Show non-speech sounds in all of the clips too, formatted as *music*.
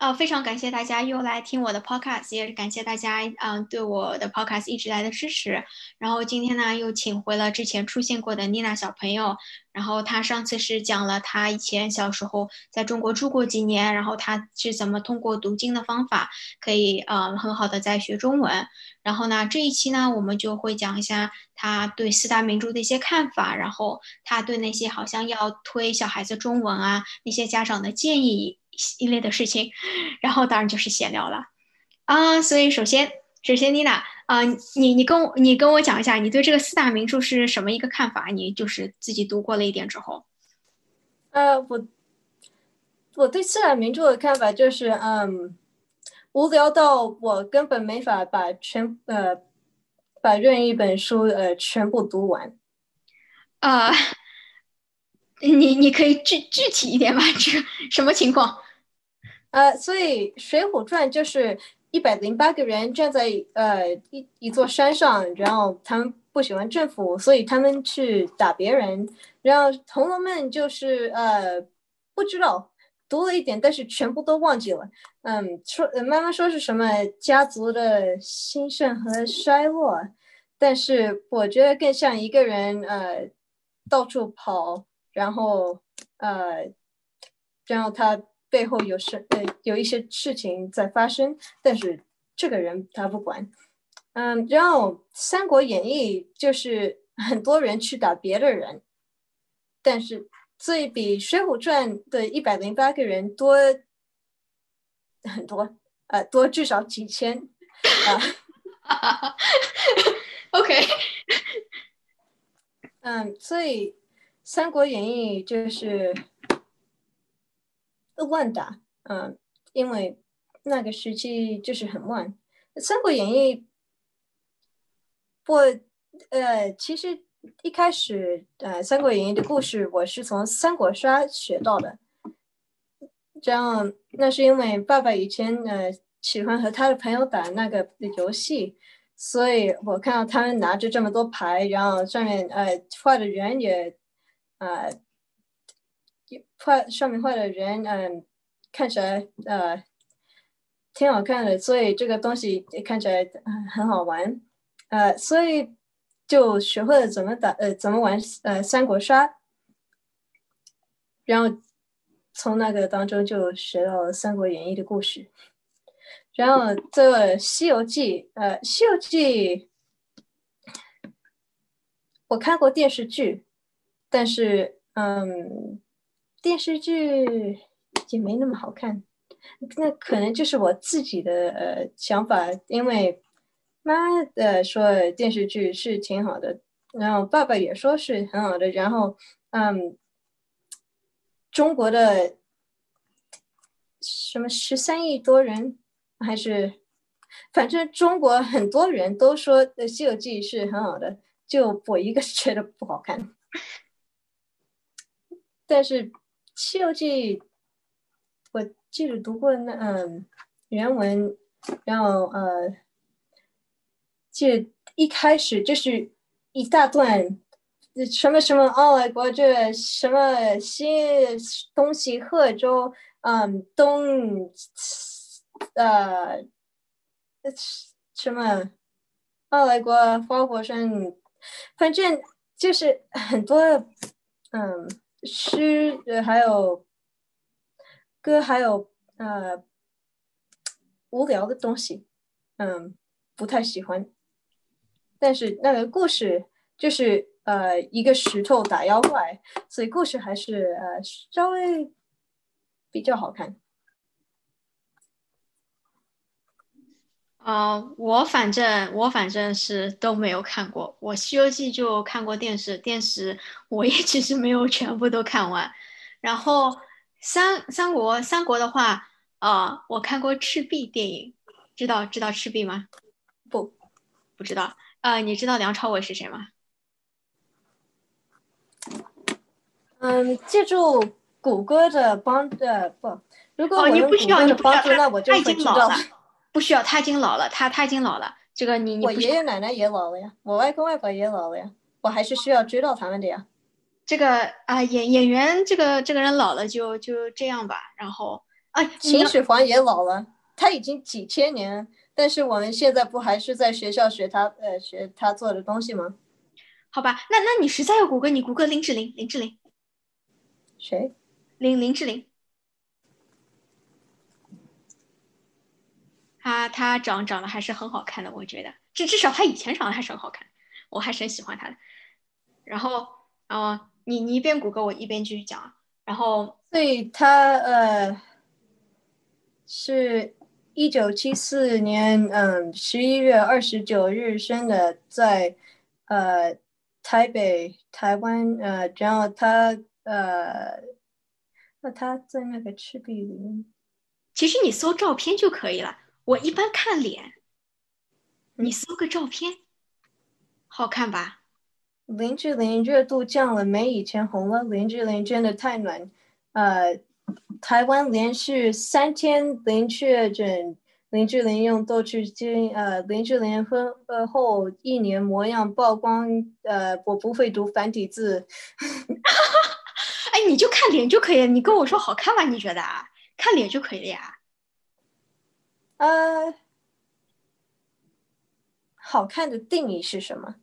呃，非常感谢大家又来听我的 podcast，也是感谢大家嗯对我的 podcast 一直来的支持。然后今天呢，又请回了之前出现过的妮娜小朋友。然后她上次是讲了她以前小时候在中国住过几年，然后她是怎么通过读经的方法可以呃很好的在学中文。然后呢，这一期呢，我们就会讲一下他对四大名著的一些看法，然后他对那些好像要推小孩子中文啊那些家长的建议一类的事情。然后当然就是闲聊了啊。所以首先，首先妮娜。啊，你你跟我你跟我讲一下，你对这个四大名著是什么一个看法？你就是自己读过了一点之后，呃，我我对四大名著的看法就是，嗯，无聊到我根本没法把全呃把任意一本书呃全部读完。啊，*laughs* 你你可以具具体一点吗？这什么情况？呃，所以《水浒传》就是。一百零八个人站在呃一一座山上，然后他们不喜欢政府，所以他们去打别人。然后《红楼梦》就是呃不知道读了一点，但是全部都忘记了。嗯，说妈妈说是什么家族的兴盛和衰落，但是我觉得更像一个人呃到处跑，然后呃然后他。背后有事呃有一些事情在发生，但是这个人他不管，嗯，然后《三国演义》就是 *laughs* 很多人去打别的人，但是这比《水浒传》的一百零八个人多很多，呃，多至少几千啊。*laughs* OK，*laughs* 嗯，所以《三国演义》就是。乱打，嗯，因为那个时期就是很乱。《三国演义》，我呃，其实一开始呃，《三国演义》的故事我是从三国杀学到的。这样，那是因为爸爸以前呃喜欢和他的朋友打那个游戏，所以我看到他们拿着这么多牌，然后上面呃画的人也呃。画上面画的人，嗯，看起来呃挺好看的，所以这个东西看起来很好玩，呃，所以就学会了怎么打，呃，怎么玩呃三国杀，然后从那个当中就学到了《三国演义》的故事，然后这《西游记》，呃，《西游记》我看过电视剧，但是嗯。电视剧也没那么好看，那可能就是我自己的呃想法，因为妈的说电视剧是挺好的，然后爸爸也说是很好的，然后嗯，中国的什么十三亿多人，还是反正中国很多人都说《西游记》是很好的，就我一个觉得不好看，*laughs* 但是。《西游记》，我记得读过那嗯原文，然后呃，记一开始就是一大段，什么什么奥来国这什么新东西贺州嗯东呃什么奥来国花果山，反正就是很多嗯。诗呃还有歌还有呃无聊的东西，嗯不太喜欢，但是那个故事就是呃一个石头打妖怪，所以故事还是呃稍微比较好看。啊，我反正我反正是都没有看过，我《西游记》就看过电视，电视我也其实没有全部都看完。然后三三国三国的话，啊，我看过《赤壁》电影，知道知道赤壁吗？不，不知道。呃，你知道梁朝伟是谁吗？嗯，借助谷歌的帮的不，如果我用谷歌的帮助，那我就会知道。不需要，他已经老了，他他已经老了。这个你你我爷爷奶奶也老了呀，我外公外婆也老了呀，我还是需要追到他们的呀。这个啊演演员这个这个人老了就就这样吧。然后啊啊，秦始皇也老了，他已经几千年，但是我们现在不还是在学校学他呃学他做的东西吗？好吧，那那你实在要谷歌，你谷歌林志玲，林志玲，谁？林林志玲，她她长长得还是很好看的，我觉得，至至少他以前长得还是很好看，我还是很喜欢他的。然后，啊，你你一边谷歌，我一边继续讲。然后，所以她呃是一九七四年嗯十一月二十九日生的，在呃。台北、台湾，呃，然后他，呃，那他在那个赤壁里。其实你搜照片就可以了。我一般看脸，你搜个照片，好看吧？林志玲热度降了，没以前红了。林志玲真的太暖。呃，台湾连续三天零确诊。林志玲用豆去精，呃，林志玲婚呃后一年模样曝光，呃，我不会读繁体字 *laughs* *laughs* 哎，你就看脸就可以，你跟我说好看吗？你觉得啊？看脸就可以了呀？呃，好看的定义是什么？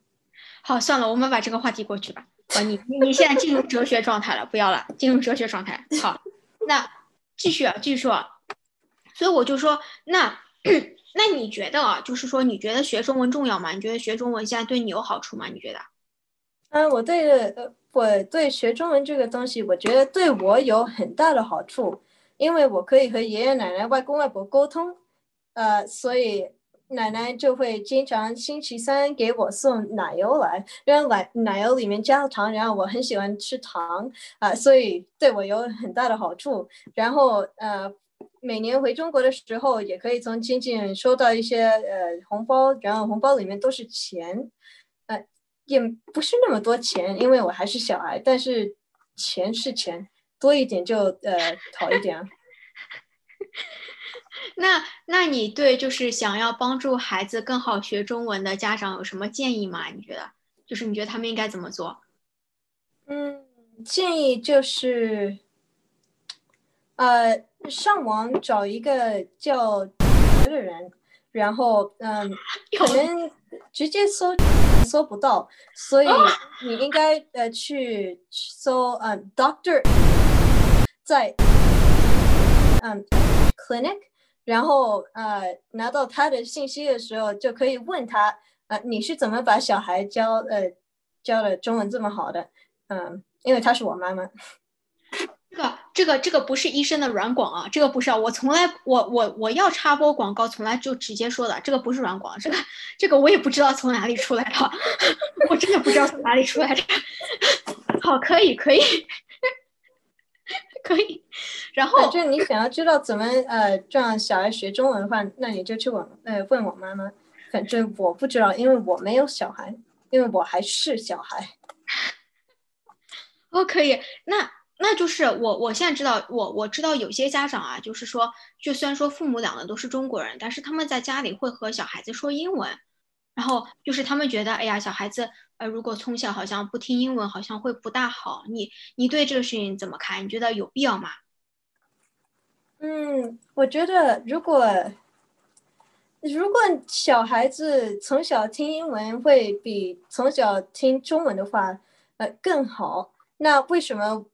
好，算了，我们把这个话题过去吧。哦，你你现在进入哲学状态了，不要了，进入哲学状态。好，那继续啊，继续说。所以我就说，那那你觉得啊，就是说，你觉得学中文重要吗？你觉得学中文现在对你有好处吗？你觉得？嗯，我对呃，我对学中文这个东西，我觉得对我有很大的好处，因为我可以和爷爷奶奶、外公外婆沟通，呃，所以奶奶就会经常星期三给我送奶油来，然后奶奶油里面加了糖，然后我很喜欢吃糖啊，所以对我有很大的好处。然后呃。每年回中国的时候，也可以从亲戚收到一些呃红包，然后红包里面都是钱，呃，也不是那么多钱，因为我还是小孩，但是钱是钱，多一点就呃好一点。*laughs* 那那你对就是想要帮助孩子更好学中文的家长有什么建议吗？你觉得就是你觉得他们应该怎么做？嗯，建议就是。呃，上网找一个叫的人，然后嗯，*laughs* 可能直接搜搜不到，所以你应该呃去搜嗯 doctor，在嗯 clinic，然后呃拿到他的信息的时候，就可以问他呃你是怎么把小孩教呃教的中文这么好的？嗯，因为他是我妈妈。这个这个这个不是医生的软广啊，这个不是啊，我从来我我我要插播广告，从来就直接说的，这个不是软广，这个这个我也不知道从哪里出来的，*laughs* 我真的不知道从哪里出来的。*laughs* 好，可以可以可以，*laughs* 然后反正你想要知道怎么呃让小孩学中文的话，那你就去问呃问我妈妈，反正我不知道，因为我没有小孩，因为我还是小孩。哦，可以，那。那就是我，我现在知道，我我知道有些家长啊，就是说，就虽然说父母两个都是中国人，但是他们在家里会和小孩子说英文，然后就是他们觉得，哎呀，小孩子呃，如果从小好像不听英文，好像会不大好。你你对这个事情怎么看？你觉得有必要吗？嗯，我觉得如果如果小孩子从小听英文会比从小听中文的话，呃，更好。那为什么？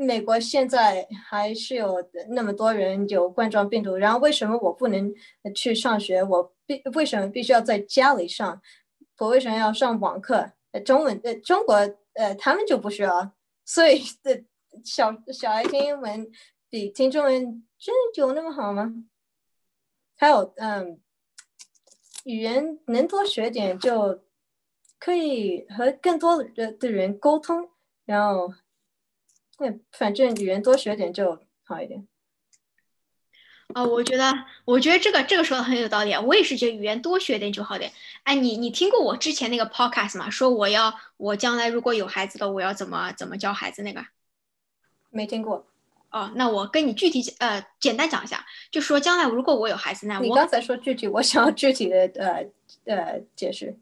美国现在还是有那么多人有冠状病毒，然后为什么我不能去上学？我必为什么必须要在家里上？我为什么要上网课？中文呃，中国呃，他们就不需要。所以的小小孩听英文比听中文真的有那么好吗？还有嗯，语言能多学点就可以和更多的的人沟通，然后。那反正语言多学点就好一点。啊，我觉得，我觉得这个这个说的很有道理。我也是觉得语言多学点就好点。哎，你你听过我之前那个 podcast 吗？说我要我将来如果有孩子了，我要怎么怎么教孩子那个？没听过。哦，那我跟你具体呃简单讲一下，就说将来如果我有孩子，呢你刚才说具体，我想要具体的呃呃解释。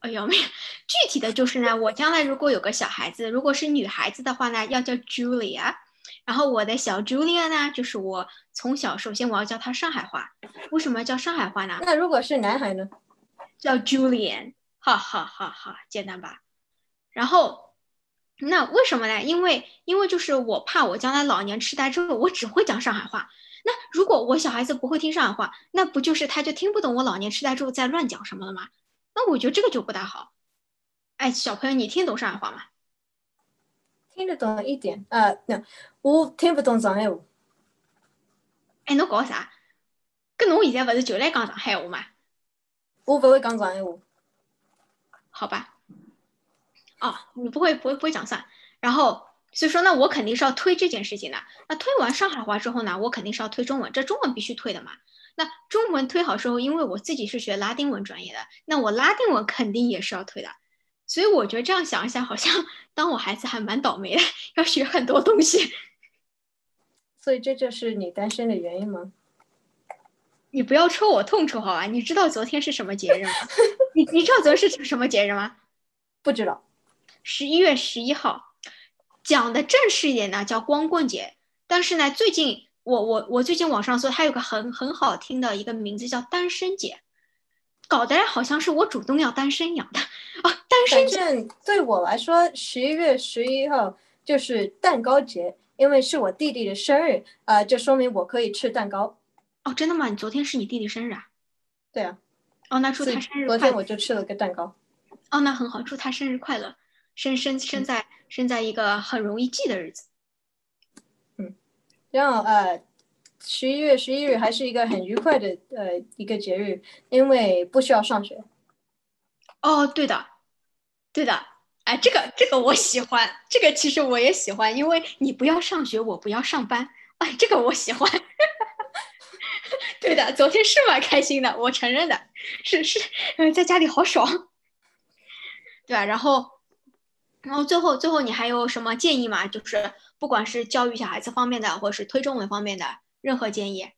哎呦，没有具体的就是呢，我将来如果有个小孩子，如果是女孩子的话呢，要叫 Julia，然后我的小 Julia 呢，就是我从小首先我要教她上海话，为什么要叫上海话呢？那如果是男孩呢？叫 Julian，哈哈哈哈，简单吧？然后那为什么呢？因为因为就是我怕我将来老年痴呆之后，我只会讲上海话。那如果我小孩子不会听上海话，那不就是他就听不懂我老年痴呆之后在乱讲什么了吗？那我觉得这个就不大好。哎，小朋友，你听懂上海话吗？听得懂一点。呃，那我听不懂上海话。哎，侬搞啥？跟侬现在不是就来讲上海话吗？我不会讲上海话。好吧。哦，你不会，不会，不会讲算。然后，所以说，那我肯定是要推这件事情的。那推完上海话之后呢，我肯定是要推中文。这中文必须推的嘛。那中文推好之后，因为我自己是学拉丁文专业的，那我拉丁文肯定也是要推的。所以我觉得这样想一想，好像当我孩子还蛮倒霉的，要学很多东西。*laughs* 所以这就是你单身的原因吗？你不要戳我痛处好吧？你知道昨天是什么节日吗？你你知道昨天是什么节日吗？*laughs* 不知道。十一月十一号，讲的正式一点呢，叫光棍节。但是呢，最近我我我最近网上搜，它有个很很好听的一个名字叫单身节，搞得好像是我主动要单身一样的啊。单身节对我来说，十一月十一号就是蛋糕节，因为是我弟弟的生日啊，就说明我可以吃蛋糕。哦，真的吗？你昨天是你弟弟生日啊？对啊。哦，那祝他生日快乐。昨天我就吃了个蛋糕。哦，那很好，祝他生日快乐。生生生在生在一个很容易记的日子，嗯，然后呃，十一月十一日还是一个很愉快的呃一个节日，因为不需要上学。哦，对的，对的，哎，这个这个我喜欢，这个其实我也喜欢，因为你不要上学，我不要上班，哎，这个我喜欢。*laughs* 对的，昨天是蛮开心的，我承认的，是是，嗯，在家里好爽，对吧？然后。然后最后，最后你还有什么建议吗？就是不管是教育小孩子方面的，或者是推中文方面的，任何建议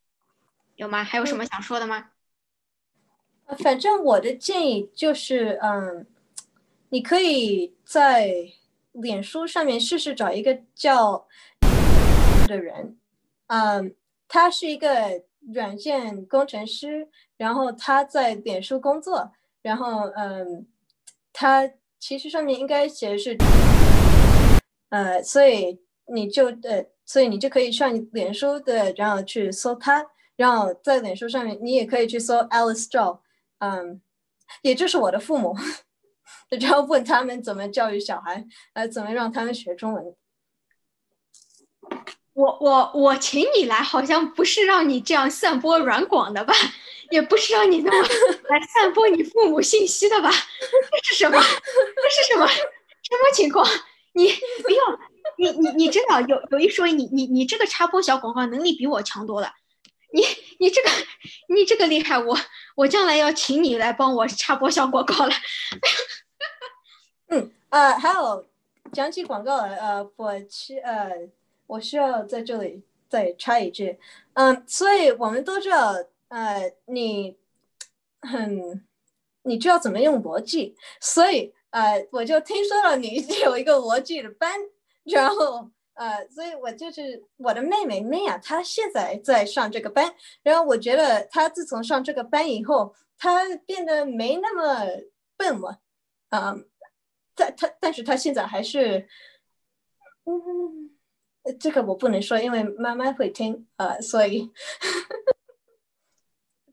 有吗？还有什么想说的吗？反正我的建议就是，嗯，你可以在脸书上面试试找一个叫的人，嗯，他是一个软件工程师，然后他在脸书工作，然后嗯，他。其实上面应该写的是，呃，所以你就呃，所以你就可以上脸书的，然后去搜他，然后在脸书上面你也可以去搜 Alice Zhou，嗯，也就是我的父母，*laughs* 然后问他们怎么教育小孩，呃，怎么让他们学中文。我我我请你来，好像不是让你这样散播软广的吧？*laughs* 也不是让你那么 *laughs* 来散播你父母信息的吧？这是什么？这是什么？什么情况？你不要，你你你真的有有一说一，你你你这个插播小广告能力比我强多了。你你这个你这个厉害，我我将来要请你来帮我插播小广告了。*laughs* 嗯呃，还有讲起广告来，呃，我去呃，我需要在这里再插一句，嗯，所以我们都知道。呃，你很，你知道怎么用逻辑，所以呃，我就听说了你有一个逻辑的班，然后呃，所以我就是我的妹妹 Mia，她现在在上这个班，然后我觉得她自从上这个班以后，她变得没那么笨了，啊，但她但是她现在还是，嗯，这个我不能说，因为妈妈会听啊，所以。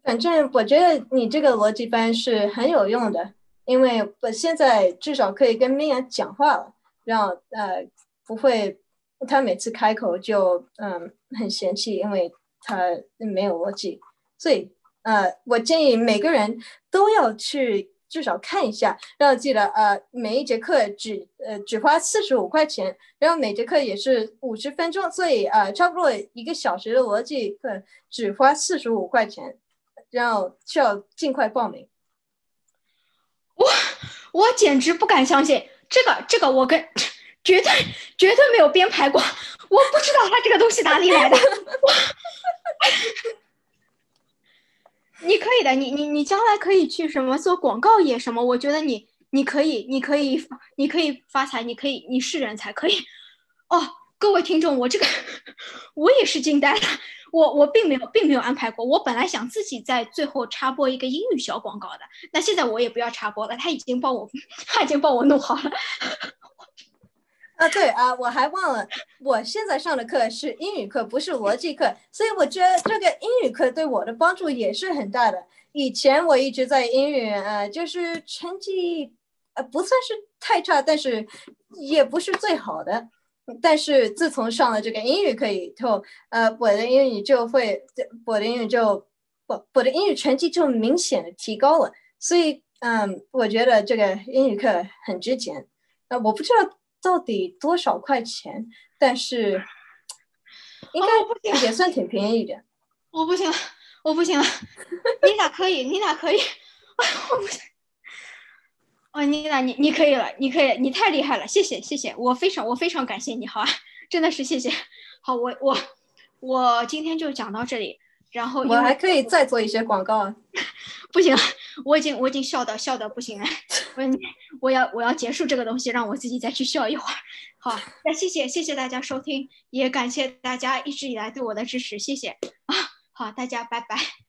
反正我觉得你这个逻辑班是很有用的，因为我现在至少可以跟 Mia 讲话了，让呃不会他每次开口就嗯很嫌弃，因为他没有逻辑。所以呃，我建议每个人都要去至少看一下，然后记得呃每一节课只呃只花四十五块钱，然后每节课也是五十分钟，所以呃差不多一个小时的逻辑课只花四十五块钱。然后需要尽快报名。我我简直不敢相信，这个这个我跟绝对绝对没有编排过，我不知道他这个东西哪里来的。你可以的，你你你将来可以去什么做广告业什么？我觉得你你可以你可以你可以发财，你可以你是人才可以。哦，各位听众，我这个我也是惊呆了，我我并没有并没有安排过，我本来想自己在最后插播一个英语小广告的，那现在我也不要插播了，他已经帮我 *laughs* 他已经帮我弄好了。啊，对啊，我还忘了，我现在上的课是英语课，不是逻辑课，所以我觉得这个英语课对我的帮助也是很大的。以前我一直在英语，呃，就是成绩呃不算是太差，但是也不是最好的。但是自从上了这个英语课以后，呃，我的英语就会，我的英语就，我我的英语成绩就明显的提高了。所以，嗯，我觉得这个英语课很值钱。呃，我不知道到底多少块钱，但是 *laughs* 应该也算挺便宜的。我不行了，我不行了，你咋可以？你咋可以？*laughs* 我不行。哦，妮娜，你你可以了，你可以，你太厉害了，谢谢谢谢，我非常我非常感谢你，好啊，真的是谢谢。好，我我我今天就讲到这里，然后我还可以再做一些广告，*laughs* 不行了，*laughs* 我已经我已经笑的笑的不行了，我我要我要结束这个东西，让我自己再去笑一会儿。好，那谢谢谢谢大家收听，也感谢大家一直以来对我的支持，谢谢啊，好，大家拜拜。